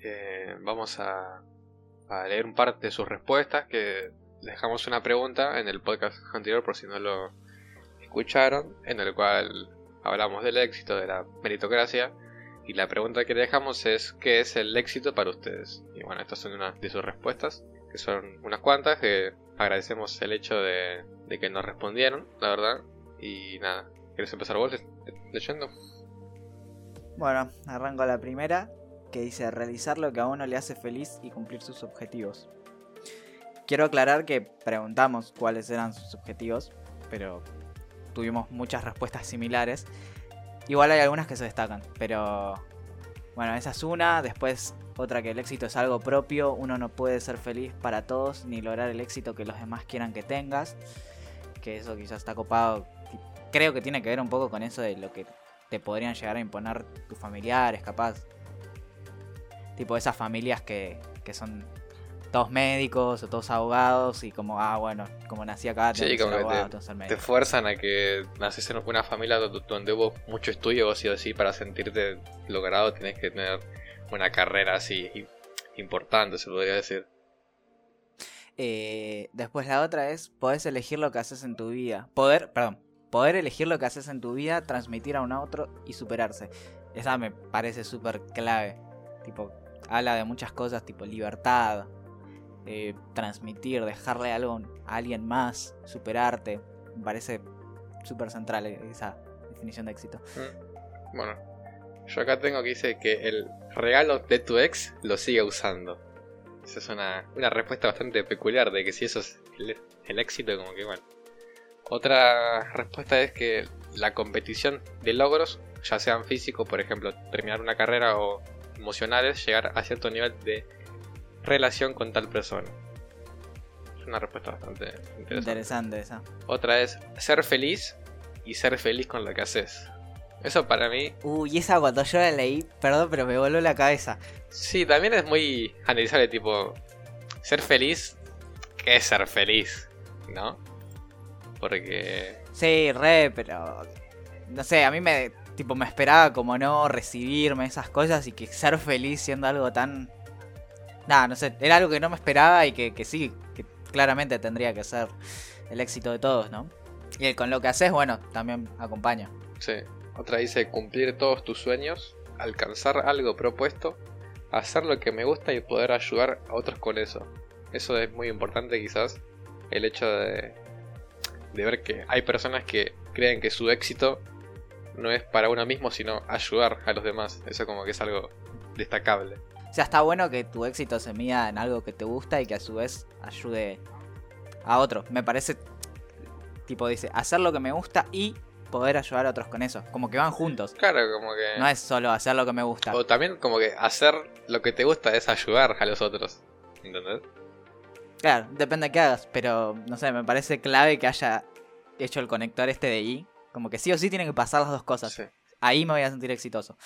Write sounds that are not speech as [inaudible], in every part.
eh, vamos a, leer un par de sus respuestas que dejamos una pregunta en el podcast anterior por si no lo escucharon, en el cual hablamos del éxito, de la meritocracia, y la pregunta que dejamos es ¿qué es el éxito para ustedes? Y bueno, estas son unas de sus respuestas, que son unas cuantas, que agradecemos el hecho de, que nos respondieron, la verdad. Y nada, ¿quieres empezar vos leyendo? Bueno, arranco la primera, que dice realizar lo que a uno le hace feliz y cumplir sus objetivos. Quiero aclarar que preguntamos cuáles eran sus objetivos, pero tuvimos muchas respuestas similares. Igual hay algunas que se destacan, pero bueno, esa es una. Después otra que el éxito es algo propio, uno no puede ser feliz para todos ni lograr el éxito que los demás quieran que tengas. Que eso quizás está copado. Creo que tiene que ver un poco con eso de lo que te podrían llegar a imponer tus familiares, capaz. Tipo esas familias que, que son todos médicos o todos abogados y como, ah, bueno, como nací acá, sí, que te, fuerzan a que naces en una familia donde hubo mucho estudio o sí o sí para sentirte logrado tienes que tener una carrera así importante, se podría decir. Eh, después la otra es, podés elegir lo que haces en tu vida. Poder, perdón, poder elegir lo que haces en tu vida, transmitir a un otro y superarse. Esa me parece súper clave. Tipo, habla de muchas cosas, tipo libertad, eh, transmitir, dejarle algo a alguien más, superarte. Me parece súper central esa definición de éxito. Mm. Bueno, yo acá tengo que dice que el regalo de tu ex lo sigue usando. Esa es una, una respuesta bastante peculiar de que si eso es el, éxito, como que bueno. Otra respuesta es que la competición de logros, ya sean físicos, por ejemplo, terminar una carrera o emocionales, llegar a cierto nivel de relación con tal persona. Es una respuesta bastante interesante. Interesante esa. Otra es ser feliz y ser feliz con lo que haces. Eso para mí. Uy, esa cuando yo la leí, perdón, pero me voló la cabeza. Sí, también es muy analizable, tipo. Ser feliz. ¿Qué es ser feliz? ¿No? Porque. Sí, re, pero. No sé, a mí me. Tipo, me esperaba como no recibirme esas cosas y que ser feliz siendo algo tan nada, no sé, era algo que no me esperaba y que, sí, que claramente tendría que ser el éxito de todos, ¿no? Y con lo que haces, bueno, también acompaña. Sí. Otra dice cumplir todos tus sueños, alcanzar algo propuesto, hacer lo que me gusta y poder ayudar a otros con eso. Eso es muy importante quizás, el hecho de, de ver que hay personas que creen que su éxito no es para uno mismo, sino ayudar a los demás. Eso como que es algo destacable. O sea, está bueno que tu éxito se mida en algo que te gusta y que a su vez ayude a otros. Me parece, tipo dice, hacer lo que me gusta y poder ayudar a otros con eso. Como que van juntos. Claro, como que... No es solo hacer lo que me gusta. O también como que hacer lo que te gusta es ayudar a los otros. ¿Entendés? Claro, depende de qué hagas, pero no sé, me parece clave que haya hecho el conector este de I. Como que sí o sí tienen que pasar las dos cosas. Ahí me voy a sentir exitoso.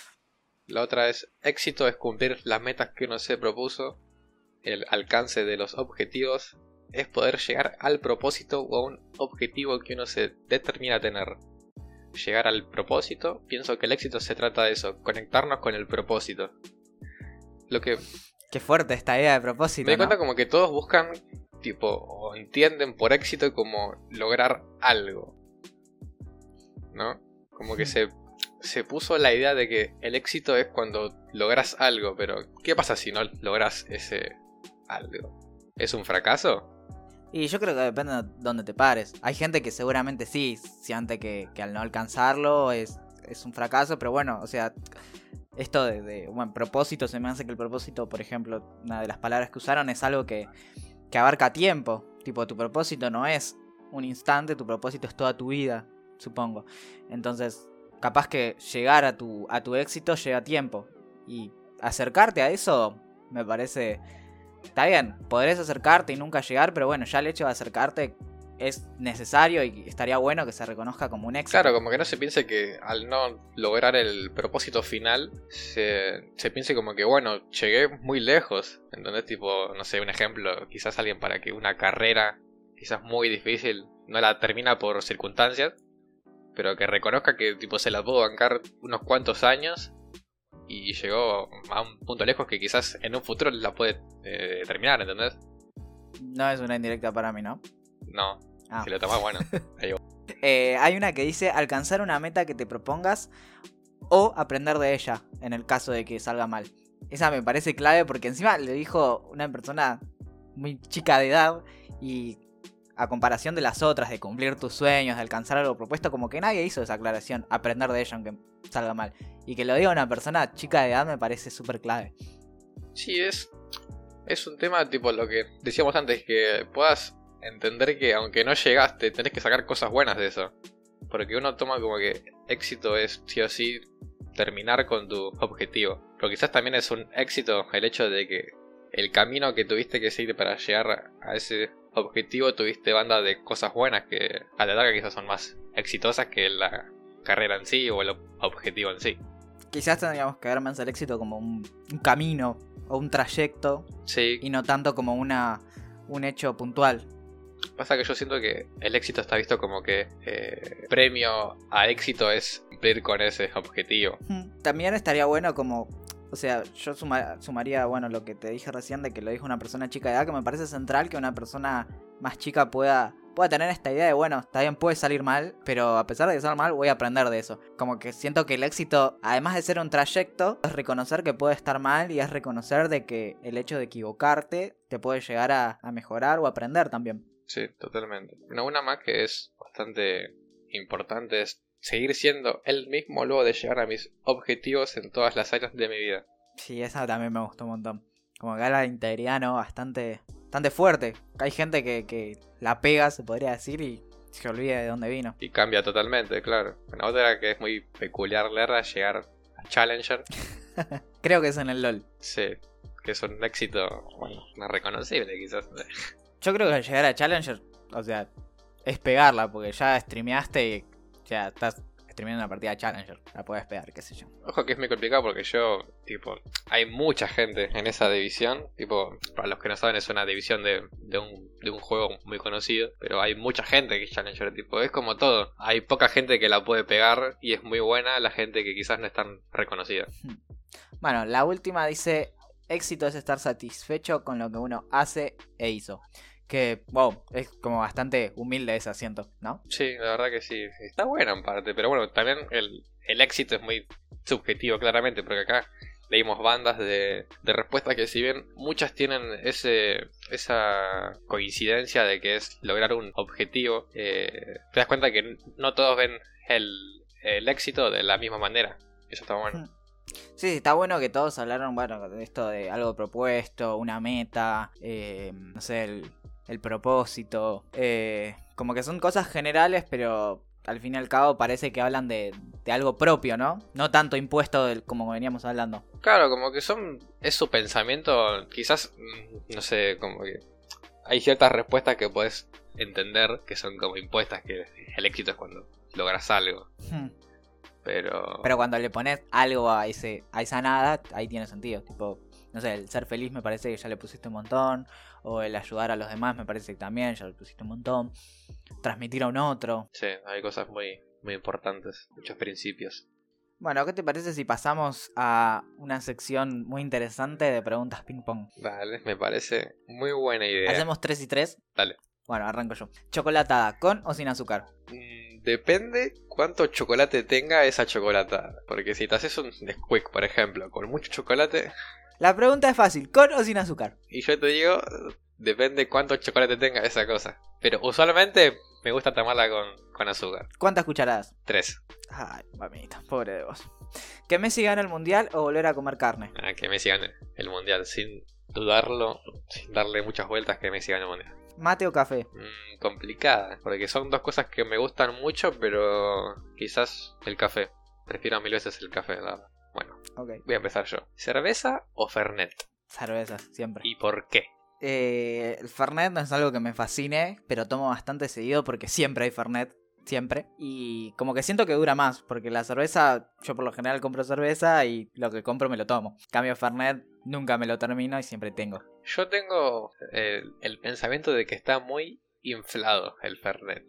La otra es éxito es cumplir las metas que uno se propuso. El alcance de los objetivos es poder llegar al propósito o a un objetivo que uno se determina a tener. Llegar al propósito, pienso que el éxito se trata de eso, conectarnos con el propósito. Lo que... Qué fuerte esta idea de propósito. Me doy cuenta como que todos buscan, tipo, o entienden por éxito como lograr algo. ¿No? Como que se se puso la idea de que el éxito es cuando logras algo, pero ¿qué pasa si no logras ese algo? ¿Es un fracaso? Y yo creo que depende de dónde te pares. Hay gente que seguramente sí siente que, que al no alcanzarlo es, es, un fracaso, pero bueno, o sea, esto de, de bueno, propósito, se me hace que el propósito, por ejemplo, una de las palabras que usaron es algo que, que abarca tiempo. Tipo, tu propósito no es un instante, tu propósito es toda tu vida, supongo. Entonces, capaz que llegar a tu, a tu éxito lleva tiempo. Y acercarte a eso me parece... Está bien, podrés acercarte y nunca llegar, pero bueno, ya el hecho de acercarte es necesario y estaría bueno que se reconozca como un éxito. Claro, como que no se piense que al no lograr el propósito final, se, se piense como que, bueno, llegué muy lejos. Entonces, tipo, no sé, un ejemplo, quizás alguien para que una carrera, quizás muy difícil, no la termina por circunstancias, pero que reconozca que tipo se la puedo bancar unos cuantos años y llegó a un punto lejos que quizás en un futuro la puede eh, terminar, ¿entendés? No es una indirecta para mí, ¿no? No, Ah. si lo tomás, bueno. [laughs] ahí va. Eh, hay una que dice alcanzar una meta que te propongas o aprender de ella en el caso de que salga mal. Esa me parece clave porque encima le dijo una persona muy chica de edad y a comparación de las otras, de cumplir tus sueños, de alcanzar algo propuesto, como que nadie hizo esa aclaración, aprender de ella aunque salga mal. Y que lo diga una persona chica de edad me parece súper clave. Sí, es, es un tema tipo lo que decíamos antes, que puedas entender que aunque no llegaste, tenés que sacar cosas buenas de eso. Porque uno toma como que éxito es sí o sí terminar con tu objetivo. Pero quizás también es un éxito el hecho de que el camino que tuviste que seguir para llegar a ese objetivo tuviste banda de cosas buenas que a la larga quizás son más exitosas que la carrera en sí o el ob- objetivo en sí. Quizás tendríamos que ver más el éxito como un, un camino o un trayecto Sí, y no tanto como una, un hecho puntual. Pasa que yo siento que el éxito está visto como que eh, premio a éxito es cumplir con ese objetivo. También estaría bueno como, o sea, yo suma- sumaría, bueno, lo que te dije recién de que lo dijo una persona chica de edad, que me parece central que una persona más chica pueda, pueda tener esta idea de, bueno, está bien, puede salir mal, pero a pesar de que mal, voy a aprender de eso. Como que siento que el éxito, además de ser un trayecto, es reconocer que puede estar mal y es reconocer de que el hecho de equivocarte te puede llegar a, a mejorar o aprender también. Sí, totalmente. Una, una más que es bastante importante es seguir siendo el mismo luego de llegar a mis objetivos en todas las áreas de mi vida. Sí, esa también me gustó un montón. Como que la integridad, ¿no? Bastante, bastante fuerte. Hay gente que, que la pega, se podría decir, y se olvida de dónde vino. Y cambia totalmente, claro. Una otra que es muy peculiar leerla es llegar a Challenger. [laughs] Creo que es en el LOL. Sí, que es un éxito, bueno, no reconocible quizás. [laughs] Yo creo que llegar a Challenger, o sea, es pegarla, porque ya streameaste y ya estás streameando una partida de Challenger. La puedes pegar, qué sé yo. Ojo que es muy complicado porque yo, tipo, hay mucha gente en esa división. Tipo, para los que no saben, es una división de, de, un, de un juego muy conocido. Pero hay mucha gente que es Challenger, tipo, es como todo. Hay poca gente que la puede pegar y es muy buena la gente que quizás no es tan reconocida. [laughs] Bueno, la última dice: éxito es estar satisfecho con lo que uno hace e hizo. Que, wow, es como bastante humilde ese asiento, ¿no? Sí, la verdad que sí. Está buena en parte, pero bueno, también el, el éxito es muy subjetivo, claramente, porque acá leímos bandas de, de respuestas que si bien muchas tienen ese esa coincidencia de que es lograr un objetivo, eh, te das cuenta que no todos ven el, el éxito de la misma manera. Eso está bueno. Sí, sí, está bueno que todos hablaron, bueno, de esto de algo propuesto, una meta, eh, no sé, el, el propósito. eh, como que son cosas generales, pero al fin y al cabo parece que hablan de, de algo propio, ¿no? No tanto impuesto del, como veníamos hablando. Claro, como que son. Es su pensamiento. Quizás. mm, No sé, como que. Hay ciertas respuestas que puedes entender que son como impuestas, que el éxito es cuando logras algo. Hmm. Pero. Pero cuando le pones algo a, ese, a esa nada, ahí tiene sentido. Tipo, no sé, el ser feliz me parece que ya le pusiste un montón. O el ayudar a los demás me parece que también ya le pusiste un montón. Transmitir a un otro. Sí, hay cosas muy, muy importantes, muchos principios. Bueno, ¿qué te parece si pasamos a una sección muy interesante de preguntas ping pong? Vale, me parece muy buena idea. ¿Hacemos 3 y 3? Dale. Bueno, arranco yo. ¿Chocolatada con o sin azúcar? Mm, Depende cuánto chocolate tenga esa chocolatada. Porque si te haces un Nesquik, por ejemplo, con mucho chocolate, La pregunta es fácil, ¿con o sin azúcar? y yo te digo, depende cuánto chocolate tenga esa cosa. Pero usualmente me gusta tomarla con, con azúcar. ¿Cuántas cucharadas? Tres. Ay, mamita, pobre de vos. ¿Que Messi gane el mundial o volver a comer carne? Ah, que Messi gane el mundial, sin dudarlo, sin darle muchas vueltas que Messi gane el mundial. ¿Mate o café? Mm, complicada, porque son dos cosas que me gustan mucho, pero quizás el café. Prefiero mil veces el café, la verdad. Bueno, voy a empezar yo. ¿Cerveza o Fernet? Cervezas, siempre. ¿Y por qué? Eh, el Fernet no es algo que me fascine, pero tomo bastante seguido porque siempre hay Fernet. Siempre. Y como que siento que dura más, porque la cerveza, yo por lo general compro cerveza y lo que compro me lo tomo. Cambio Fernet, nunca me lo termino y siempre tengo. Yo tengo el, el pensamiento de que está muy inflado el Fernet.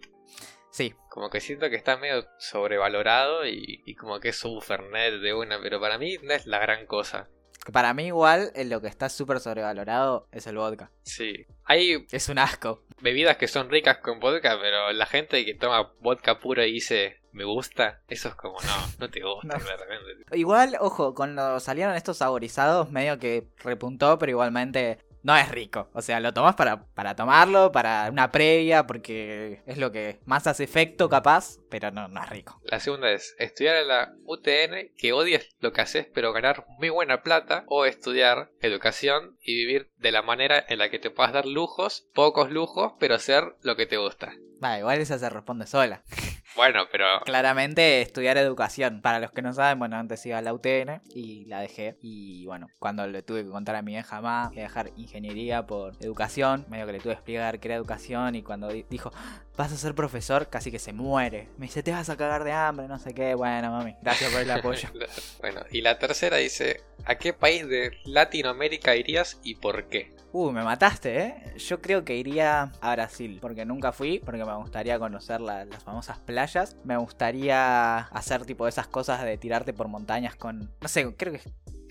Sí, Como que siento que está medio sobrevalorado y, y como que es un Fernet de una, pero para mí no es la gran cosa. para mí igual eh, lo que está súper sobrevalorado es el vodka. Sí. Hay Es un asco. bebidas que son ricas con vodka, pero la gente que toma vodka puro y dice me gusta, eso es como no, no te [laughs] gusta No. Igual, ojo, cuando salieron estos saborizados, medio que repuntó, pero igualmente no es rico. O sea, lo tomás para, para tomarlo, para una previa, porque es lo que más hace efecto capaz, pero no, no es rico. La segunda es estudiar en la UTN, que odies lo que haces, pero ganar muy buena plata, o estudiar educación y vivir de la manera en la que te puedas dar lujos, pocos lujos, pero hacer lo que te gusta. Va, igual esa se responde sola. [laughs] Bueno, pero Claramente estudiar educación. Para los que no saben, bueno, antes iba a la UTN y la dejé. Y bueno, cuando le tuve que contar a mi vieja más que dejar ingeniería por educación, medio que le tuve que explicar qué era educación. Y cuando di- dijo, vas a ser profesor, casi que se muere. Me dice, te vas a cagar de hambre, no sé qué. Bueno, mami, gracias por el apoyo. [laughs] bueno, y la tercera dice, ¿a qué país de Latinoamérica irías y por qué? Uh, me mataste, ¿eh? Yo creo que iría a Brasil, porque nunca fui, porque me gustaría conocer la- las famosas playas. Me gustaría hacer tipo esas cosas de tirarte por montañas con... No sé, creo que...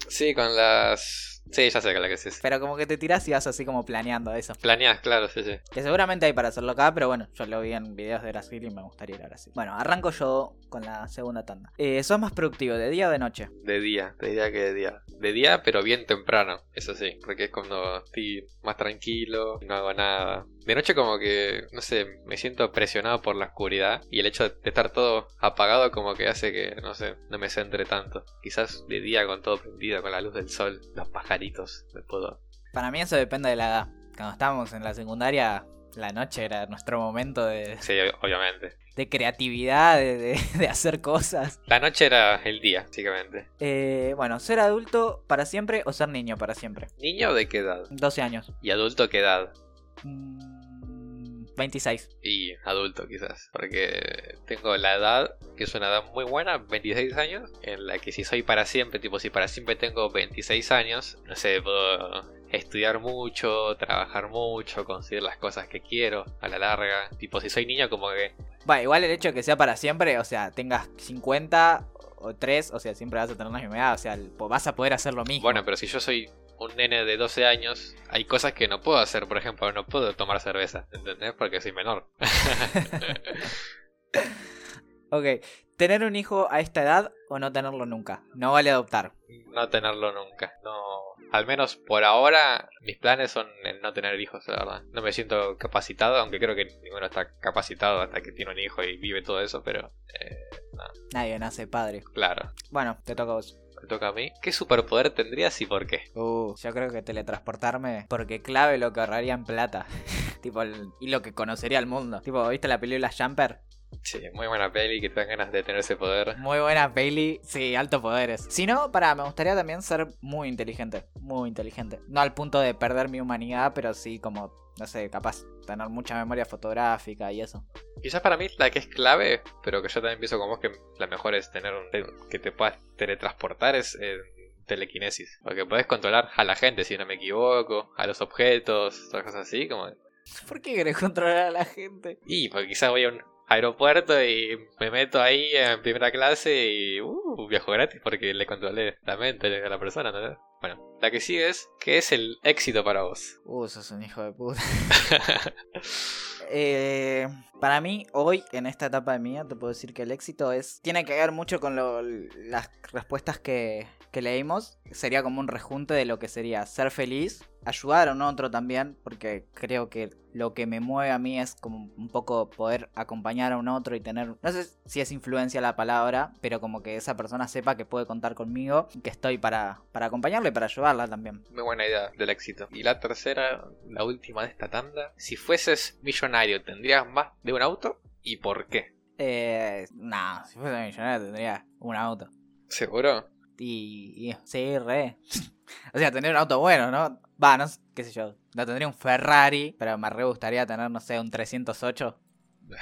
Sí, con las... Sí, ya sé que la que es. Pero como que te tiras y vas así como planeando eso. Planeas, claro, sí, sí. Que seguramente hay para hacerlo acá, pero bueno, yo lo vi en videos de Brasil y me gustaría ir a Brasil. Bueno, arranco yo con la segunda tanda. Eh, ¿Sos más productivo de día o de noche? De día, te diría que de día. De día, pero bien temprano, eso sí, porque es cuando estoy más tranquilo, no hago nada. De noche como que, no sé, me siento presionado por la oscuridad y el hecho de estar todo apagado como que hace que, no sé, no me centre tanto. Quizás de día con todo prendido, con la luz del sol, los pajaritos, me puedo... Para mí eso depende de la edad. Cuando estábamos en la secundaria, la noche era nuestro momento de, Sí, ob- obviamente. de creatividad, de, de- de hacer cosas. La noche era el día, básicamente. Eh, bueno, ser adulto para siempre o ser niño para siempre. ¿Niño de qué edad? 12 años. ¿Y adulto qué edad? Mm, 26. Y adulto quizás, porque tengo la edad, que es una edad muy buena, 26 años, en la que si soy para siempre, tipo si para siempre tengo 26 años, no sé, puedo estudiar mucho, trabajar mucho, conseguir las cosas que quiero a la larga, tipo si soy niño como que... Igual el hecho de que sea para siempre, o sea, tengas 50 o 3, o sea, siempre vas a tener la misma edad, o sea, vas a poder hacer lo mismo. Bueno, pero si yo soy un nene de 12 años, hay cosas que no puedo hacer, por ejemplo, no puedo tomar cerveza, ¿entendés? Porque soy menor. [laughs] Ok, ¿tener un hijo a esta edad o no tenerlo nunca? No vale adoptar. no tenerlo nunca. No, al menos por ahora mis planes son el no tener hijos, la verdad. No me siento capacitado, aunque creo que ninguno está capacitado hasta que tiene un hijo y vive todo eso, pero eh, Nadie nace padre. claro. Bueno, te toca a vos. Me toca a mí. ¿Qué superpoder tendrías y por qué? Uh, yo creo que teletransportarme, porque clave lo que ahorraría en plata. [laughs] tipo, y lo que conocería al mundo. Tipo, ¿viste la película Jumper? Sí, muy buena peli que te dan ganas de tener ese poder. Muy buena peli. Sí, altos poderes. Si no, para, me gustaría también ser muy inteligente. Muy inteligente. No al punto de perder mi humanidad, pero sí como, no sé, capaz tener mucha memoria fotográfica y eso. Quizás para mí la que es clave, pero que yo también pienso con vos que la mejor es tener un, que te puedas teletransportar es eh, telequinesis. Porque podés controlar a la gente, si no me equivoco, a los objetos, cosas así, como ¿Por qué querés controlar a la gente? Y porque quizás voy a un aeropuerto y me meto ahí en primera clase y uh, viajo gratis porque le controlé la mente a la persona, ¿no? Bueno, la que sigue es, ¿qué es el éxito para vos? Uh, sos un hijo de puta. [laughs] Eh, para mí, hoy, en esta etapa de vida, te puedo decir que el éxito es. Tiene que ver mucho con lo- las respuestas que, que leímos. Sería como un rejunte de lo que sería ser feliz, ayudar a un otro también, porque creo que lo que me mueve a mí es como un poco poder acompañar a un otro y tener. No sé si es influencia la palabra, pero como que esa persona sepa que puede contar conmigo, y que estoy para, para acompañarla y para ayudarla también. Muy buena idea del éxito. Y la tercera, la última de esta tanda, si fueses millonario, ¿tendrías más de un auto? ¿Y por qué? Eh, no, si fuese millonario tendría un auto. ¿Seguro? Y, y sí, re. [laughs] o sea, tener un auto bueno, ¿no? Va, no sé, qué sé yo. No tendría un Ferrari, pero me re gustaría tener, no sé, un 308 [laughs]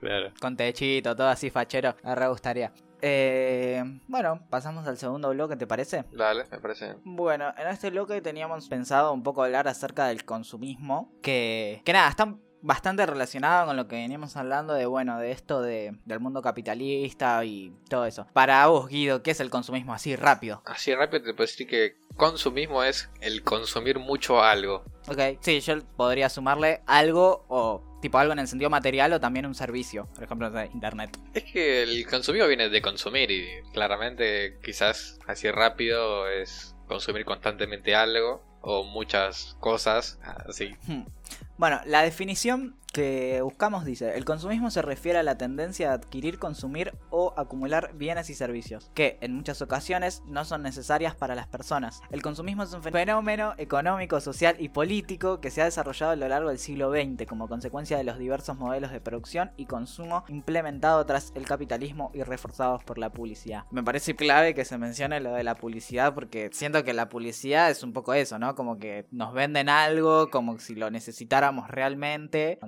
Claro. con techito, todo así fachero. Me re gustaría. Eh, bueno, pasamos al segundo bloque, ¿te parece? Dale, me parece. Bueno, en este bloque teníamos pensado un poco hablar acerca del consumismo. Que, que nada, está bastante relacionado con lo que veníamos hablando de, bueno, de esto de, del mundo capitalista y todo eso. Para vos, Guido, ¿qué es el consumismo así rápido? Así rápido te puedo decir que consumismo es el consumir mucho algo. Ok, sí, yo podría sumarle algo o tipo algo en el sentido material o también un servicio, por ejemplo, de internet. Es que el consumismo viene de consumir y claramente quizás así rápido es consumir constantemente algo o muchas cosas así. Hmm. Bueno, la definición que buscamos dice, el consumismo se refiere a la tendencia a adquirir, consumir o acumular bienes y servicios, que en muchas ocasiones no son necesarias para las personas. El consumismo es un fenómeno económico, social y político que se ha desarrollado a lo largo del siglo XX como consecuencia de los diversos modelos de producción y consumo implementados tras el capitalismo y reforzados por la publicidad. Me parece clave que se mencione lo de la publicidad porque siento que la publicidad es un poco eso, ¿no? Como que nos venden algo como si lo necesitáramos realmente,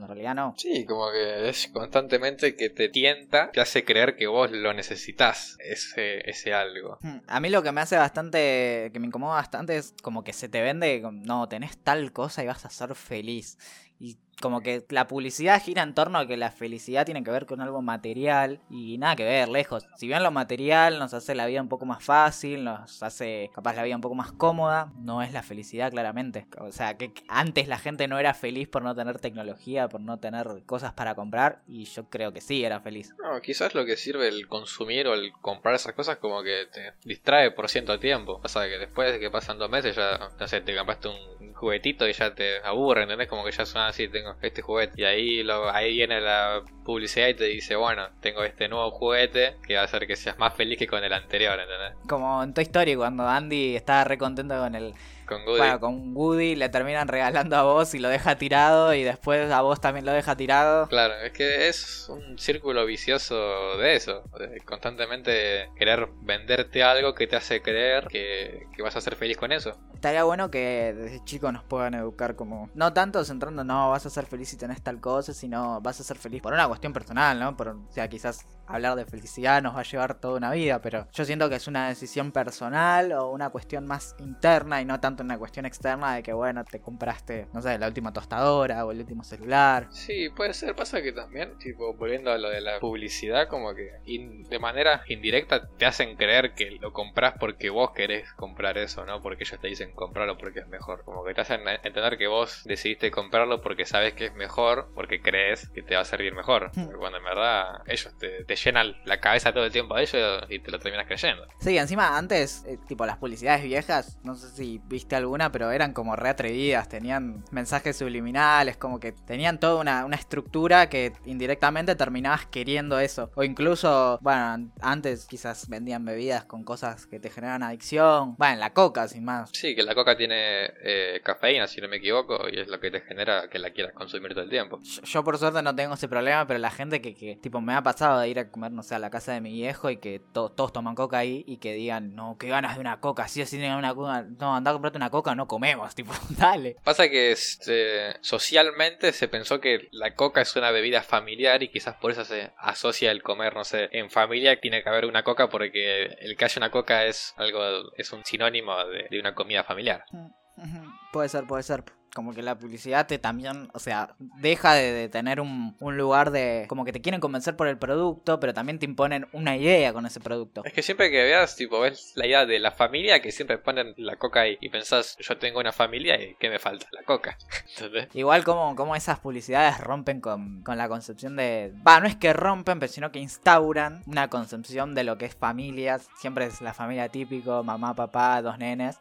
Sí, como que es constantemente que te tienta, te hace creer que vos lo necesitas, ese, ese algo. Hmm, a mí lo que me hace bastante, que me incomoda bastante es como que se te vende, no, tenés tal cosa y vas a ser feliz. Y como que la publicidad gira en torno a que la felicidad tiene que ver con algo material y nada que ver, lejos. Si bien lo material nos hace la vida un poco más fácil, nos hace capaz la vida un poco más cómoda, no es la felicidad claramente. O sea, que antes la gente no era feliz por no tener tecnología, por no tener cosas para comprar y yo creo que sí era feliz. No, quizás lo que sirve el consumir o el comprar esas cosas como que te distrae por ciento tiempo. Pasa que después de que pasan dos meses ya, no sé, te compraste un juguetito y ya te aburre, ¿entendés? Como que ya suena así, tengo este juguete. Y ahí, lo, ahí viene la publicidad y te dice, bueno, tengo este nuevo juguete que va a hacer que seas más feliz que con el anterior, ¿entendés? Como en Toy Story, cuando Andy estaba re contento con el con Woody. Bueno, con Woody le terminan regalando a vos y lo deja tirado y después a vos también lo deja tirado. Claro, es que es un círculo vicioso de eso. De constantemente querer venderte algo que te hace creer que, que, vas a ser feliz con eso. Estaría bueno que desde chicos nos puedan educar como... No tanto centrando, no, vas a ser feliz si tenés tal cosa, sino vas a ser feliz por una cuestión personal, ¿no? Por, o sea, quizás hablar de felicidad nos va a llevar toda una vida, pero yo siento que es una decisión personal o una cuestión más interna y no tanto una cuestión externa de que, bueno, te compraste, no sé, la última tostadora o el último celular. Sí, puede ser. Pasa que también, tipo, volviendo a lo de la publicidad, como que de manera indirecta te hacen creer que lo compras porque vos querés comprar eso, ¿no? Porque ellos te dicen comprarlo porque es mejor. Como que te hacen entender que vos decidiste comprarlo porque sabes que es mejor, porque crees que te va a servir mejor. Hmm. cuando en verdad ellos te, llenan la cabeza todo el tiempo a ellos y te lo terminas creyendo. Sí, encima antes, eh, tipo las publicidades viejas, no sé si viste alguna, pero eran como re atrevidas, tenían mensajes subliminales, como que tenían toda una, estructura que indirectamente terminabas queriendo eso. O incluso, bueno, antes quizás vendían bebidas con cosas que te generan adicción. Bueno, la coca, sin más. Sí, que la coca tiene eh, cafeína, si no me equivoco, y es lo que te genera que la quieras consumir todo el tiempo. Yo, por suerte no tengo ese problema, pero la gente que, que, tipo, me ha pasado de ir a comer, no sé, a la casa de mi viejo y que todos toman coca ahí y que digan, no, qué ganas de una coca, sí o sí una coca, no, anda a comprarte una coca, no comemos, [laughs] tipo, dale. Pasa que este, socialmente se pensó que la coca es una bebida familiar y quizás por eso se asocia el comer, no sé, en familia tiene que haber una coca porque el que haya una coca es algo, es un sinónimo de, de una comida familiar. Mm, puede ser, puede ser como que la publicidad te también, o sea, deja de, tener un, lugar de, como que te quieren convencer por el producto, pero también te imponen una idea con ese producto. Es que siempre que veas, tipo, ves la idea de la familia, que siempre ponen la coca ahí, y pensás, yo tengo una familia y ¿qué me falta? La coca. [laughs] Igual como, como esas publicidades rompen con, con la concepción de, va, no es que rompen, pero sino que instauran una concepción de lo que es familia, siempre es la familia típico, mamá, papá, dos nenes.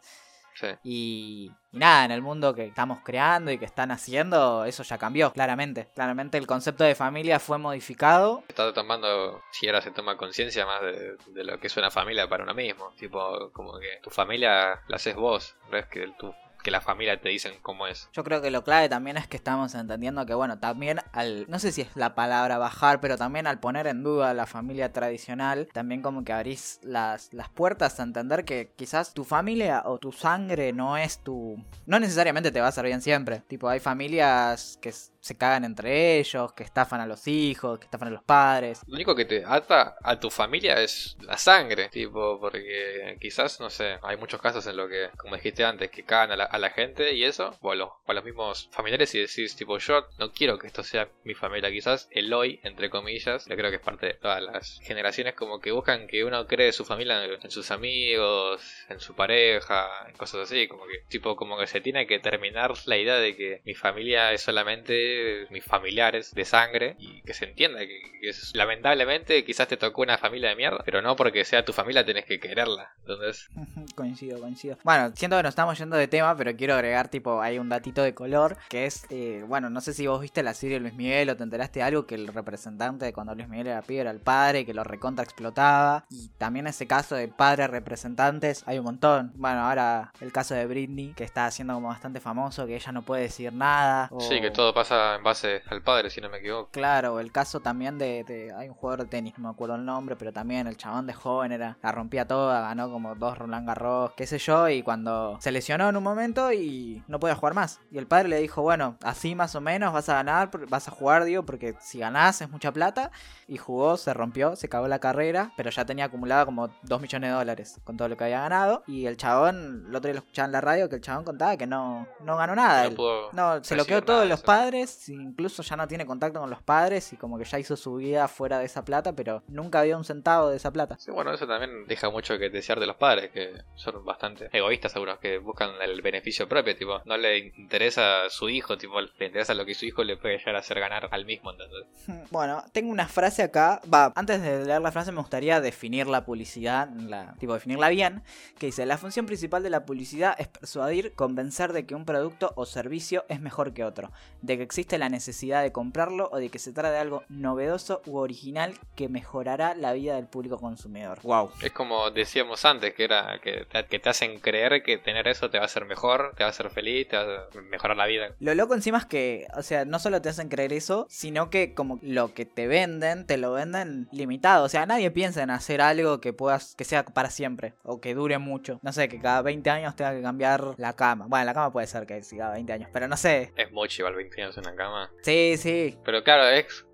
Y, nada, en el mundo que estamos creando y que están haciendo, eso ya cambió, claramente. Claramente el concepto de familia fue modificado. Está tomando, si ahora se toma conciencia más de, lo que es una familia para uno mismo. Tipo, como que tu familia la haces vos, no es que tu que la familia te dicen cómo es. Yo creo que lo clave también es que estamos entendiendo que, bueno, también al, no sé si es la palabra bajar, pero también al poner en duda la familia tradicional, también como que abrís las, las puertas a entender que quizás tu familia o tu sangre no es tu... No necesariamente te va a ser bien siempre. Tipo, hay familias que se cagan entre ellos, que estafan a los hijos, que estafan a los padres. Lo único que te ata a tu familia es la sangre, tipo, porque quizás, no sé, hay muchos casos en lo que, como dijiste antes, que cagan a la, gente y eso, o a, los, los mismos familiares y decís, tipo, yo no quiero que esto sea mi familia, quizás el hoy, entre comillas, yo creo que es parte de todas las generaciones como que buscan que uno cree su familia en, sus amigos, en su pareja, en cosas así, como que, tipo, como que se tiene que terminar la idea de que mi familia es solamente mis familiares de sangre y que se entienda que, es, lamentablemente quizás te tocó una familia de mierda, pero no porque sea tu familia tenés que quererla, entonces... coincido, coincido. Bueno, siento que nos estamos yendo de tema, pero quiero agregar, tipo, hay un datito de color que es, eh, bueno, no sé si vos viste la serie de Luis Miguel o te enteraste de algo que el representante de cuando Luis Miguel era pibe era el padre, que lo recontra explotaba. Y también ese caso de padres representantes hay un montón. Bueno, ahora el caso de Britney, que está haciendo como bastante famoso, que ella no puede decir nada. Sí, que todo pasa en base al padre, si no me equivoco. Claro, el caso también de, hay un jugador de tenis, no me acuerdo el nombre, pero también el chabón de joven era, la rompía toda, ganó como dos Roland Garros, qué sé yo, y cuando se lesionó en un momento y no podía jugar más. Y el padre le dijo, bueno, así más o menos vas a ganar, vas a jugar, digo, porque si ganás es mucha plata. Y jugó, se rompió, se cagó la carrera, pero ya tenía acumulada como 2 millones de dólares con todo lo que había ganado. Y el chabón, el otro día lo escuchaba en la radio, que el chabón contaba que no, no ganó nada. No, se lo quedó todos los padres, incluso ya no tiene contacto con los padres y como que ya hizo su vida fuera de esa plata, pero nunca había un centavo de esa plata. Sí, bueno, eso también deja mucho que desear de los padres, que son bastante egoístas algunos, que buscan el beneficio propio, tipo, no le interesa su hijo, tipo, le interesa lo que su hijo le puede llegar a hacer ganar al mismo. [laughs] Bueno, tengo una frase acá, va, antes de leer la frase me gustaría definir la publicidad, la, tipo definirla bien, que dice, la función principal de la publicidad es persuadir, convencer de que un producto o servicio es mejor que otro, de que existe la necesidad de comprarlo o de que se trata de algo novedoso u original que mejorará la vida del público consumidor. Wow. Es como decíamos antes, que era que que te hacen creer que tener eso te va a hacer mejor, te va a hacer feliz, te va a mejorar la vida. Lo loco encima es que, o sea, no solo te hacen creer eso, sino que como lo que te venden, te lo venden limitado. O sea, nadie piensa en hacer algo que puedas, que sea para siempre o que dure mucho. No sé, que cada 20 años tenga que cambiar la cama. Bueno, la cama puede ser que siga 20 años, pero no sé. Es mucho igual 20 años en la cama. Sí, sí. Pero claro, es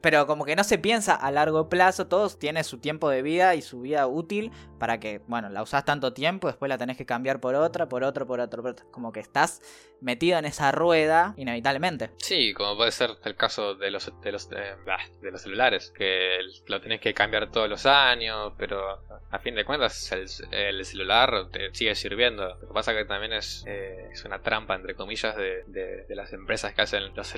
pero como que no se piensa a largo plazo, todos tiene su tiempo de vida y su vida útil para que, bueno, la usás tanto tiempo, después la tenés que cambiar por otra, por otro, por otro, por otro. Como que estás metido en esa rueda inevitablemente. Sí, como puede ser el caso de los, de los, de, los celulares, que lo tenés que cambiar todos los años, pero a fin de cuentas el, celular te sigue sirviendo. Lo que pasa que también es, eh, es una trampa, entre comillas, de, de, las empresas que hacen los,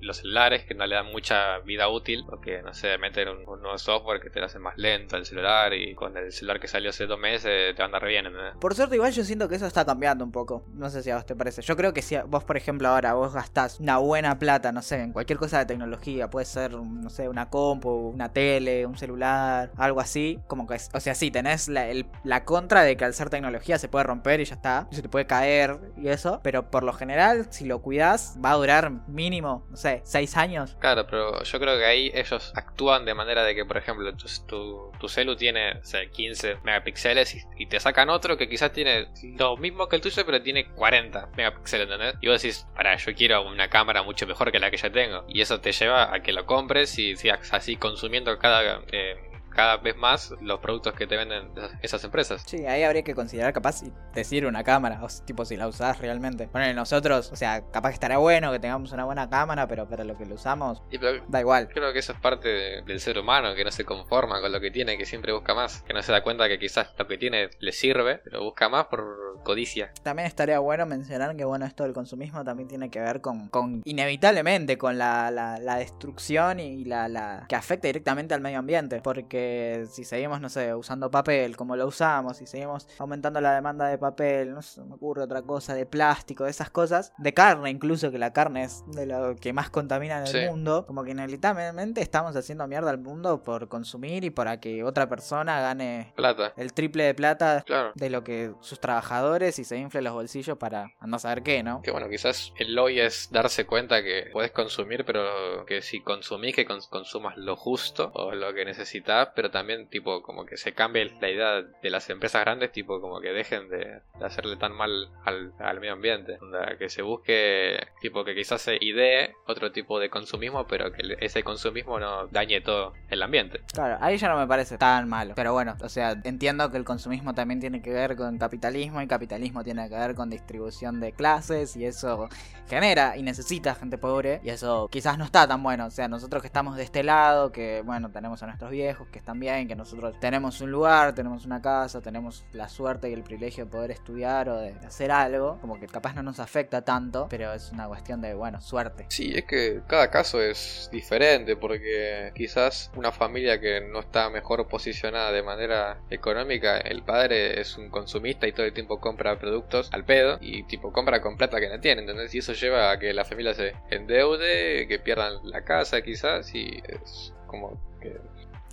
los celulares, que no le dan mucha vida útil, porque no sé, meten un, nuevo software que te lo hace más lento el celular y con el celular que salió hace dos meses te va a andar bien. Por suerte, igual yo siento que eso está cambiando un poco. No sé si a vos te parece. Yo creo que si vos, por ejemplo, ahora vos gastás una buena plata, no sé, en cualquier cosa de tecnología, puede ser, no sé, una compu, una tele, un celular, algo así, como que, o sea, sí, tenés la, la contra de que al ser tecnología se puede romper y ya está, y se te puede caer y eso, pero por lo general, si lo cuidás, va a durar mínimo, no sé, seis años. Claro, pero yo creo que ahí ellos actúan de manera de que, por ejemplo, tu, tu, celu tiene 15 megapíxeles y, te sacan otro que quizás tiene lo mismo que el tuyo, pero tiene 40 megapíxeles, ¿entendés? Y vos decís, para, yo quiero una cámara mucho mejor que la que ya tengo. Y eso te lleva a que lo compres y sigas así consumiendo cada... Eh, cada vez más los productos que te venden esas empresas. Sí, ahí habría que considerar capaz si te sirve una cámara, o tipo si la usás realmente. Bueno, nosotros, o sea, capaz que estará bueno que tengamos una buena cámara, pero para lo que lo usamos, da igual. Creo que eso es parte del ser humano, que no se conforma con lo que tiene, que siempre busca más, que no se da cuenta que quizás lo que tiene le sirve, pero busca más por codicia. También estaría bueno mencionar que, bueno, esto del consumismo también tiene que ver con, con inevitablemente, con la, la, destrucción y la, la que afecta directamente al medio ambiente, porque si seguimos, no sé, usando papel como lo usamos, si seguimos aumentando la demanda de papel, no se me ocurre otra cosa, de plástico, de esas cosas, de carne incluso, que la carne es de lo que más contamina en el mundo, como que inevitablemente estamos haciendo mierda al mundo por consumir y para que otra persona gane plata. el triple de plata de lo que sus trabajadores y se infle los bolsillos para no saber qué, ¿no? Que bueno, quizás el hoy es darse cuenta que puedes consumir, pero que si consumís, que consumas lo justo o lo que necesitas, pero también tipo como que se cambie la idea de las empresas grandes, tipo como que dejen de, hacerle tan mal al, medio ambiente. que se busque, tipo que quizás se idee otro tipo de consumismo, pero que ese consumismo no dañe todo el ambiente. Claro, ahí ya no me parece tan malo. Pero bueno, o sea, entiendo que el consumismo también tiene que ver con capitalismo y capitalismo tiene que ver con distribución de clases y eso genera y necesita gente pobre y eso quizás no está tan bueno. O sea, nosotros que estamos de este lado, que bueno, tenemos a nuestros viejos que bien, que nosotros tenemos un lugar, tenemos una casa, tenemos la suerte y el privilegio de poder estudiar o de hacer algo, como que capaz no nos afecta tanto, pero es una cuestión de, bueno, suerte. Sí, es que cada caso es diferente porque quizás una familia que no está mejor posicionada de manera económica, el padre es un consumista y todo el tiempo compra productos al pedo y tipo compra con plata que no tiene, ¿entendés? Y eso lleva a que la familia se endeude, que pierdan la casa quizás y es como que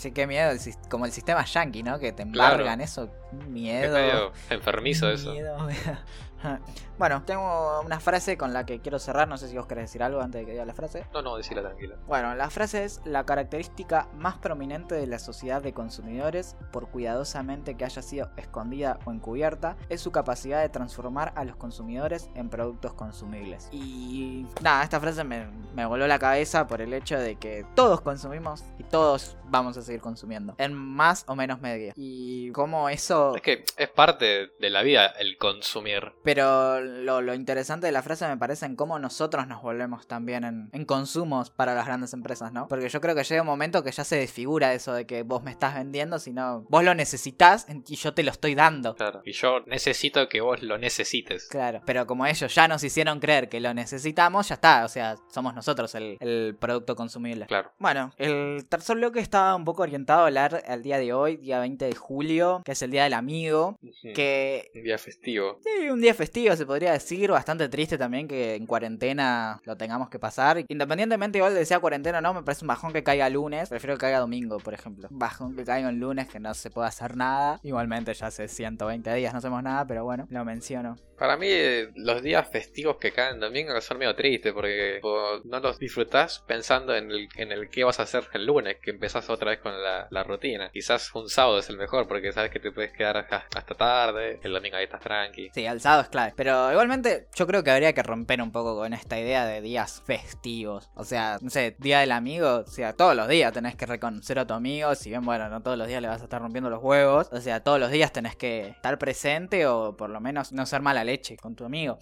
Sí, qué miedo, como el sistema yankee, ¿no? Que te embargan eso, miedo. Es medio enfermizo miedo. [laughs] eso. Bueno, tengo una frase con la que quiero cerrar. No sé si vos querés decir algo antes de que diga la frase. No, no, decila tranquila. Bueno, la frase es la característica más prominente de la sociedad de consumidores, por cuidadosamente que haya sido escondida o encubierta, es su capacidad de transformar a los consumidores en productos consumibles. Y nada, esta frase me, me voló la cabeza por el hecho de que todos consumimos y todos vamos a seguir consumiendo, en más o menos medida. Y cómo eso... Es que es parte de la vida el consumir. Pero lo, interesante de la frase me parece en cómo nosotros nos volvemos también en, consumos para las grandes empresas, ¿no? Porque yo creo que llega un momento que ya se desfigura eso de que vos me estás vendiendo, sino vos lo necesitas y yo te lo estoy dando. Claro. Y yo necesito que vos lo necesites. Claro. Pero como ellos ya nos hicieron creer que lo necesitamos, ya está. O sea, somos nosotros el, el producto consumible. Claro. Bueno, el tercer bloque está un poco orientado a hablar al día de hoy, día 20 de julio, que es el día del amigo. Que. Un día festivo. Sí, un día festivo se podría decir, bastante triste también que en cuarentena lo tengamos que pasar. Independientemente igual de sea cuarentena o no, me parece un bajón que caiga lunes, prefiero que caiga domingo, por ejemplo. Bajón que caiga un lunes que no se pueda hacer nada. Igualmente ya hace 120 días no hacemos nada, pero bueno, lo menciono. Para mí los días festivos que caen domingo son medio tristes porque no los disfrutás pensando en el, en el que vas a hacer el lunes, que empezás otra vez con la, la rutina. Quizás un sábado es el mejor porque sabes que te puedes quedar hasta tarde, el domingo ahí estás tranqui. Sí, el sábado es clave. Pero igualmente yo creo que habría que romper un poco con esta idea de días festivos. O sea, no sé, día del amigo, o sea, todos los días tenés que reconocer a tu amigo, si bien bueno, no todos los días le vas a estar rompiendo los huevos, o sea, todos los días tenés que estar presente o por lo menos no ser mala leche con tu amigo.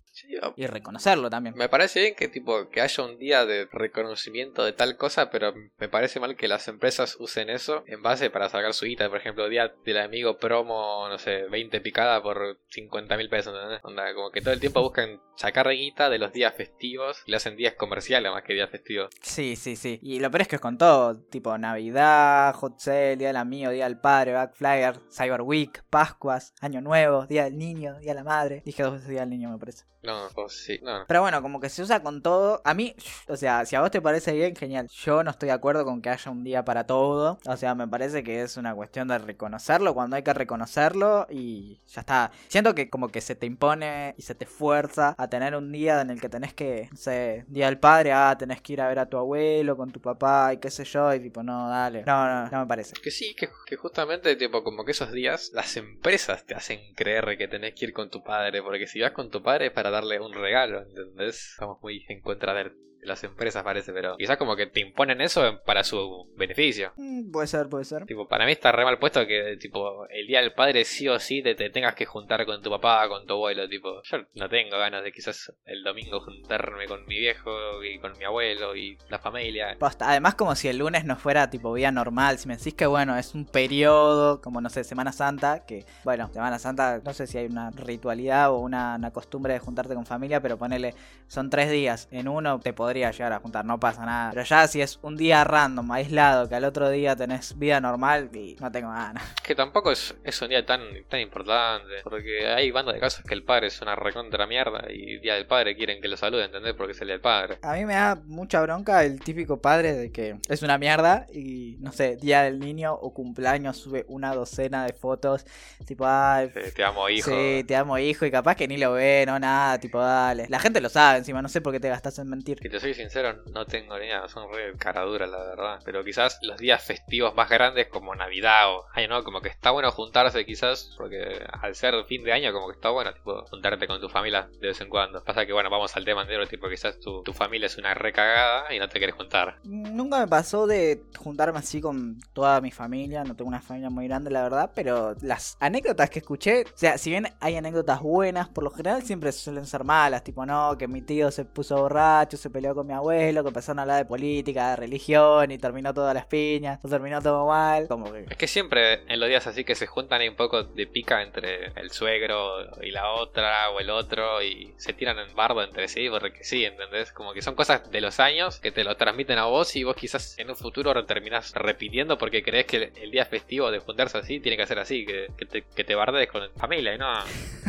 y reconocerlo también. Me parece bien que tipo que haya un día de reconocimiento de tal cosa, pero me parece mal que las empresas usen eso en base para sacar su guita. Por ejemplo, día del amigo promo, no sé, 20 picada por 50 mil pesos. Onda, como que todo el tiempo buscan sacar guita de los días festivos y le hacen días comerciales más que días festivos. Sí, sí, sí. Y lo peor es que es con todo, tipo Navidad, Hot Sale, Día del Amigo, Día del Padre, Back Flyer, Cyber Week, Pascuas, Año Nuevo, Día del Niño, Día de la Madre. Dije dos veces Día del Niño, me parece. No, pues sí, no. Pero bueno, como que se usa con todo. A mí, o sea, si a vos te parece bien, genial. Yo no estoy de acuerdo con que haya un día para todo. O sea, me parece que es una cuestión de reconocerlo cuando hay que reconocerlo y ya está. Siento que como que se te impone y se te fuerza a tener un día en el que tenés que, no sé, día del padre, ah, tenés que ir a ver a tu abuelo con tu papá y qué sé yo. Y tipo, no, dale. No, no, no me parece. Que sí, que, que justamente, tipo, como que esos días las empresas te hacen creer que tenés que ir con tu padre. Porque si vas con tu padre es para darle un regalo, ¿entendés? Estamos muy en contra de las empresas parece, pero quizás como que te imponen eso para su beneficio. Mm, puede ser, puede ser. Tipo, para mí está re mal puesto que tipo el día del padre sí o sí te, tengas que juntar con tu papá, con tu abuelo, tipo, yo no tengo ganas de quizás el domingo juntarme con mi viejo y con mi abuelo y la familia. Además como si el lunes no fuera tipo día normal, si me decís que bueno, es un periodo como no sé, Semana Santa, que bueno, Semana Santa no sé si hay una ritualidad o una, una costumbre de juntarte con familia, pero ponele, son tres días, en uno te podés podría llegar a juntar, no pasa nada. Pero ya si es un día random, aislado, que al otro día tenés vida normal y no tengo ganas. [laughs] Que tampoco es, es un día tan, tan importante, porque hay bandas de casos que el padre es una recontra mierda y día del padre quieren que lo saluden, ¿entendés? Porque es el día del padre. A mí me da mucha bronca el típico padre de que es una mierda y no sé, día del niño o cumpleaños sube una docena de fotos, tipo, ay, te amo hijo. Sí, te amo hijo y capaz que ni lo ve, no nada, tipo, dale. La gente lo sabe encima, no sé por qué te gastas en mentir soy sincero, no tengo ni idea. Son re caraduras, la verdad. Pero quizás los días festivos más grandes, como Navidad o Año Nuevo, como que está bueno juntarse, quizás. Porque al ser fin de año, como que está bueno, juntarte con tu familia de vez en cuando. Pasa que, bueno, vamos al tema entero, tipo, quizás tu, tu familia es una recagada y no te quieres juntar. Nunca me pasó de juntarme así con toda mi familia. No tengo una familia muy grande, la verdad. Pero las anécdotas que escuché, o sea, si bien hay anécdotas buenas, por lo general siempre suelen ser malas. Tipo, no, que mi tío se puso borracho, se peleó con mi abuelo, que empezaron a hablar de política, de religión y terminó todas las piñas, terminó todo mal. Como que... Es que siempre en los días así que se juntan hay un poco de pica entre el suegro y la otra o el otro y se tiran en bardo entre sí porque sí, ¿entendés? Como que son cosas de los años que te lo transmiten a vos y vos quizás en un futuro terminás repitiendo porque crees que el día festivo de juntarse así tiene que ser así, que, que te, que te bardes con familia y no.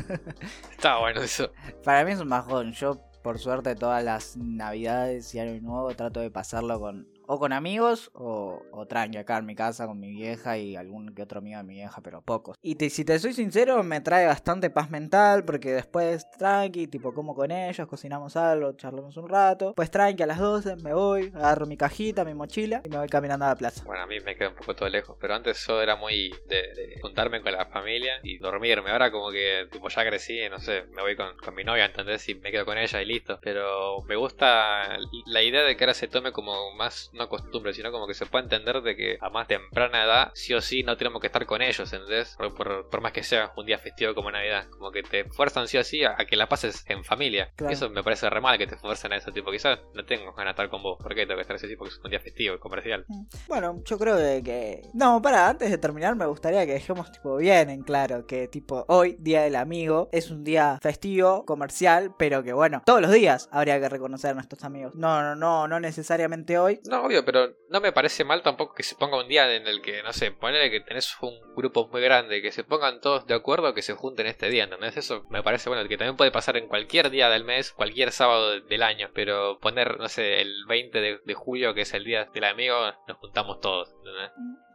[laughs] Está bueno eso. Para mí es un bajón. Yo, por suerte, todas las navidades y año nuevo trato de pasarlo con o con amigos o, o tranqui acá en mi casa con mi vieja y algún que otro amigo de mi vieja, pero pocos. Y si te soy sincero, me trae bastante paz mental porque después tranqui, tipo como con ellos, cocinamos algo, charlamos un rato. Pues tranqui a las 12 me voy, agarro mi cajita, mi mochila y me voy caminando a la plaza. Bueno, a mí me queda un poco todo lejos, pero antes yo era muy de, de juntarme con la familia y dormirme. Ahora como que tipo ya crecí, no sé, me voy con, con mi novia, ¿entendés? Y me quedo con ella y listo. Pero me gusta la idea de que ahora se tome como más, no costumbre, sino como que se pueda entender de que a más temprana edad, sí o sí, no tenemos que estar con ellos, ¿entendés? Por, por- por más que sea un día festivo como Navidad. Como que te fuerzan sí o sí a, a que la pases en familia. Claro. Y eso me parece re mal que te fuercen a eso, tipo, quizás no tengo ganas de estar con vos. ¿Por qué tengo que estar así? Porque es un día festivo, comercial. Bueno, yo creo de que... No, para, antes de terminar me gustaría que dejemos tipo bien en claro que tipo hoy, Día del Amigo, es un día festivo, comercial, pero que bueno, todos los días habría que reconocer a nuestros amigos. No, no, no, no necesariamente hoy. No, obvio, pero no me parece mal tampoco que se ponga un día en el que, no sé, ponele que tenés un grupo muy grande, que se pongan todos de acuerdo que se junten este día, ¿entendés? Eso me parece bueno, que también puede pasar en cualquier día del mes, cualquier sábado de- del año, pero poner, no sé, el 20 de, de julio, que es el día del amigo, nos juntamos todos, ¿entendés?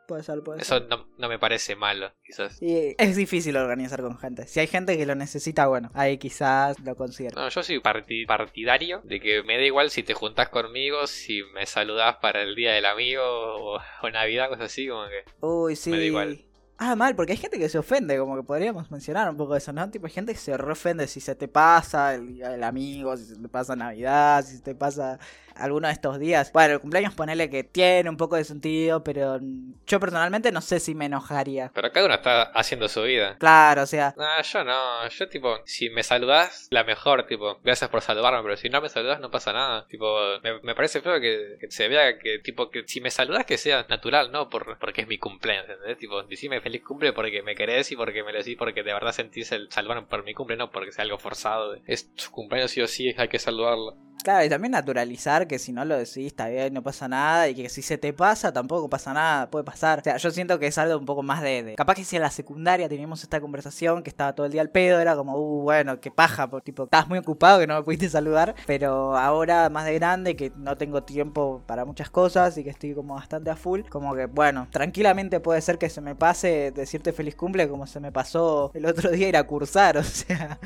Puede ser, puede Eso ser. no, no me parece malo, quizás. Y es difícil organizar con gente. Si hay gente que lo necesita, bueno, ahí quizás lo considero. No, yo soy parti- partidario de que me da igual si te juntás conmigo, si me saludás para el día del amigo o, o Navidad, cosas así, como que... Uy, sí. Me da igual. Ah, mal, porque hay gente que se ofende, como que podríamos mencionar un poco de eso, ¿no? Tipo, hay gente que se re ofende si se te pasa el día del amigo, si se te pasa Navidad, si se te pasa alguno de estos días. Bueno, el cumpleaños ponele que tiene un poco de sentido, pero yo personalmente no sé si me enojaría. Pero cada uno está haciendo su vida. Claro, o sea, No, yo no, yo tipo, si me saludás, la mejor, tipo, gracias por saludarme, pero si no me saludás no pasa nada. Tipo, me, me parece feo que, que se vea que, tipo, que si me saludás que sea natural, no por, porque es mi cumpleaños, ¿entendés? Tipo, decime feliz cumple porque me querés y porque me lo decís porque de verdad sentís el saludarme por mi cumple, no porque sea algo forzado. Es su cumpleaños sí o sí, hay que saludarlo. Claro, y también naturalizar que si no lo decís está bien, no pasa nada, y que si se te pasa tampoco pasa nada, puede pasar. O sea, yo siento que es algo un poco más de... Capaz que si en la secundaria teníamos esta conversación que estaba todo el día al pedo, era como, uh, bueno, qué paja, por, tipo, estabas muy ocupado que no me pudiste saludar, pero ahora más de grande que no tengo tiempo para muchas cosas y que estoy como bastante a full, como que, bueno, tranquilamente puede ser que se me pase decirte feliz cumple como se me pasó el otro día ir a cursar, [laughs] o sea...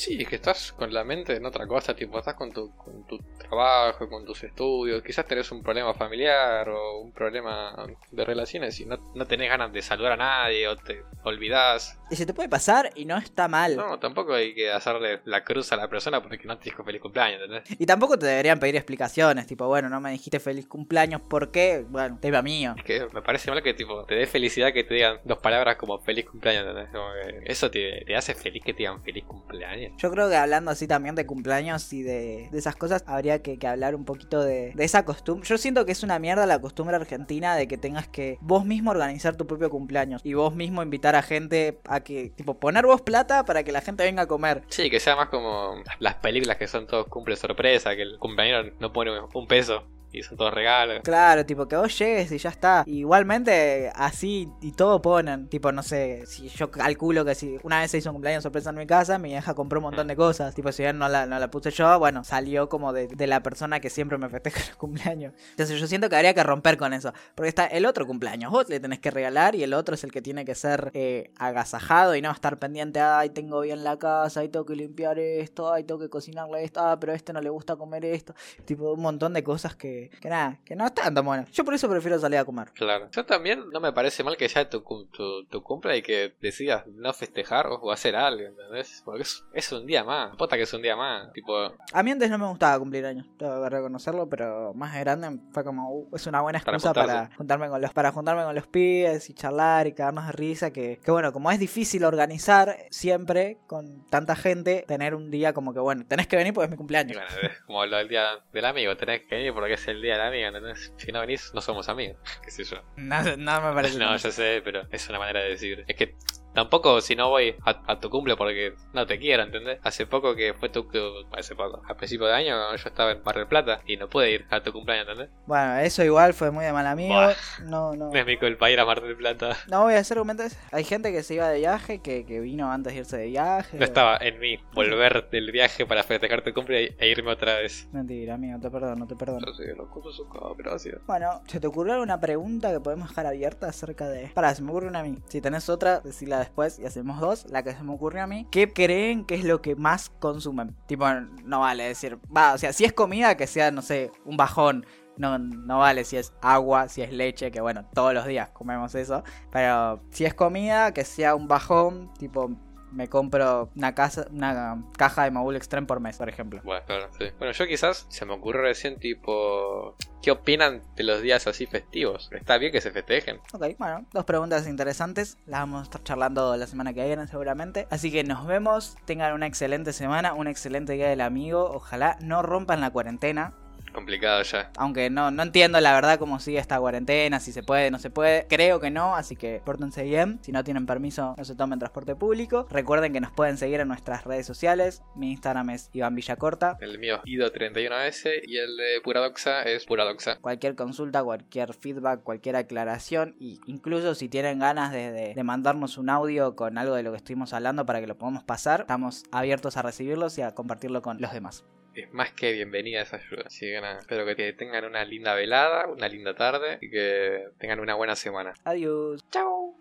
Sí, es que estás con la mente en otra cosa, tipo, estás con tu, con tu trabajo, con tus estudios, quizás tenés un problema familiar o un problema de relaciones y no, no tenés ganas de saludar a nadie o te olvidás. Y se te puede pasar y no está mal. No, tampoco hay que hacerle la cruz a la persona porque no te dijo feliz cumpleaños, ¿entendés? Y tampoco te deberían pedir explicaciones, tipo, bueno, no me dijiste feliz cumpleaños, ¿por qué? Bueno, tema mío. Es que me parece mal que tipo te dé felicidad que te digan dos palabras como feliz cumpleaños, ¿entendés? Como que eso te, te hace feliz que te digan feliz cumpleaños. Yo creo que hablando así también de cumpleaños y de, de esas cosas, habría que, que hablar un poquito de, de esa costumbre. Yo siento que es una mierda la costumbre argentina de que tengas que vos mismo organizar tu propio cumpleaños y vos mismo invitar a gente a que, tipo, poner vos plata para que la gente venga a comer. Sí, que sea más como las películas que son todos cumple sorpresa, que el cumpleaños no pone un peso. Y son todos regalos. Claro, tipo que vos llegues y ya está. Igualmente, así y todo ponen. Tipo, no sé, si yo calculo que si una vez se hizo un cumpleaños sorpresa en mi casa, mi hija compró un montón de cosas. Tipo, si bien no la, no la puse yo, bueno, salió como de, de la persona que siempre me festeja [laughs] los cumpleaños. Entonces yo siento que habría que romper con eso. Porque está el otro cumpleaños. Vos le tenés que regalar y el otro es el que tiene que ser eh, agasajado y no estar pendiente. Ay, tengo bien la casa, ay, tengo que limpiar esto, ay, tengo que cocinarle esto, ah, pero a este no le gusta comer esto. Tipo, un montón de cosas que, que nada, que no están tan buenas. Yo por eso prefiero salir a comer. Claro. Yo también no me parece mal que ya tu, tu, tu cumple y que decidas no festejar o hacer algo, ¿entendés? Porque es, es un día más. Pota que es un día más. Tipo, A mí antes no me gustaba cumplir años, tengo que reconocerlo, pero más de grande fue como, uh, es una buena Para excusa para, juntarse. juntarme con los, para juntarme con los pibes y charlar y cagarnos de risa, que, que bueno, como es difícil organizar siempre con tanta gente, tener un día como que bueno, tenés que venir porque es mi cumpleaños. bueno, como lo del día del amigo. Tenés que venir porque es el día del amigo, ¿entendés? Si no venís, no somos amigos. ¿Qué sé yo? No, no me parece [laughs] No, yo sé, pero es una manera de decir. Es que tampoco si no voy a, a tu cumple porque no te quiero, ¿entendés? Hace poco que fue tu. que- Hace poco. A principio de año yo estaba en Mar del Plata y no pude ir a tu cumpleaños, ¿entendés? Bueno, eso igual fue muy de mal amigo. Buah. No, no. No [laughs] es mi culpa ir a Mar del Plata. No voy a hacer argumentos. Hay gente que se iba de viaje, que, que vino antes de irse de viaje. No estaba en mí volver del viaje para festejar tu cumple e irme otra vez. Mentira, amigo, te perdono, te perdono. Yo gracias. Bueno, ¿se te ocurrió alguna pregunta que podemos dejar abierta acerca de... Pará, se me ocurre una a mí. Si tenés otra, decila después y hacemos dos. La que se me ocurrió a mí. ¿Qué creen que es lo que más consumen? Tipo, no vale decir... Va, o sea, si es comida, que sea, no sé, un bajón. No, no vale si es agua, si es leche, que bueno, todos los días comemos eso. Pero si es comida, que sea un bajón, tipo... Me compro una, casa, una caja de Mabul Extreme por mes, por ejemplo. Bueno, claro, sí. Bueno, yo quizás se me ocurrió recién, tipo. ¿Qué opinan de los días así festivos? Está bien que se festejen. Ok, bueno, dos preguntas interesantes. Las vamos a estar charlando la semana que viene seguramente. Así que nos vemos. Tengan una excelente semana, un excelente día del amigo. Ojalá no rompan la cuarentena. Complicado ya. Aunque no, no entiendo la verdad cómo sigue esta cuarentena, si se puede, no se puede. Creo que no, así que pórtense bien. Si no tienen permiso, no se tomen transporte público. Recuerden que nos pueden seguir en nuestras redes sociales. Mi Instagram es Iván Villacorta. El mío es Ido31S y el de Puradoxa es Puradoxa. Cualquier consulta, cualquier feedback, cualquier aclaración, y incluso si tienen ganas de, de- de mandarnos un audio con algo de lo que estuvimos hablando para que lo podamos pasar, estamos abiertos a recibirlos y a compartirlo con los demás. Es más que bienvenida esa ayuda. Así que nada, espero que tengan una linda velada, una linda tarde y que tengan una buena semana. Adiós. Chao.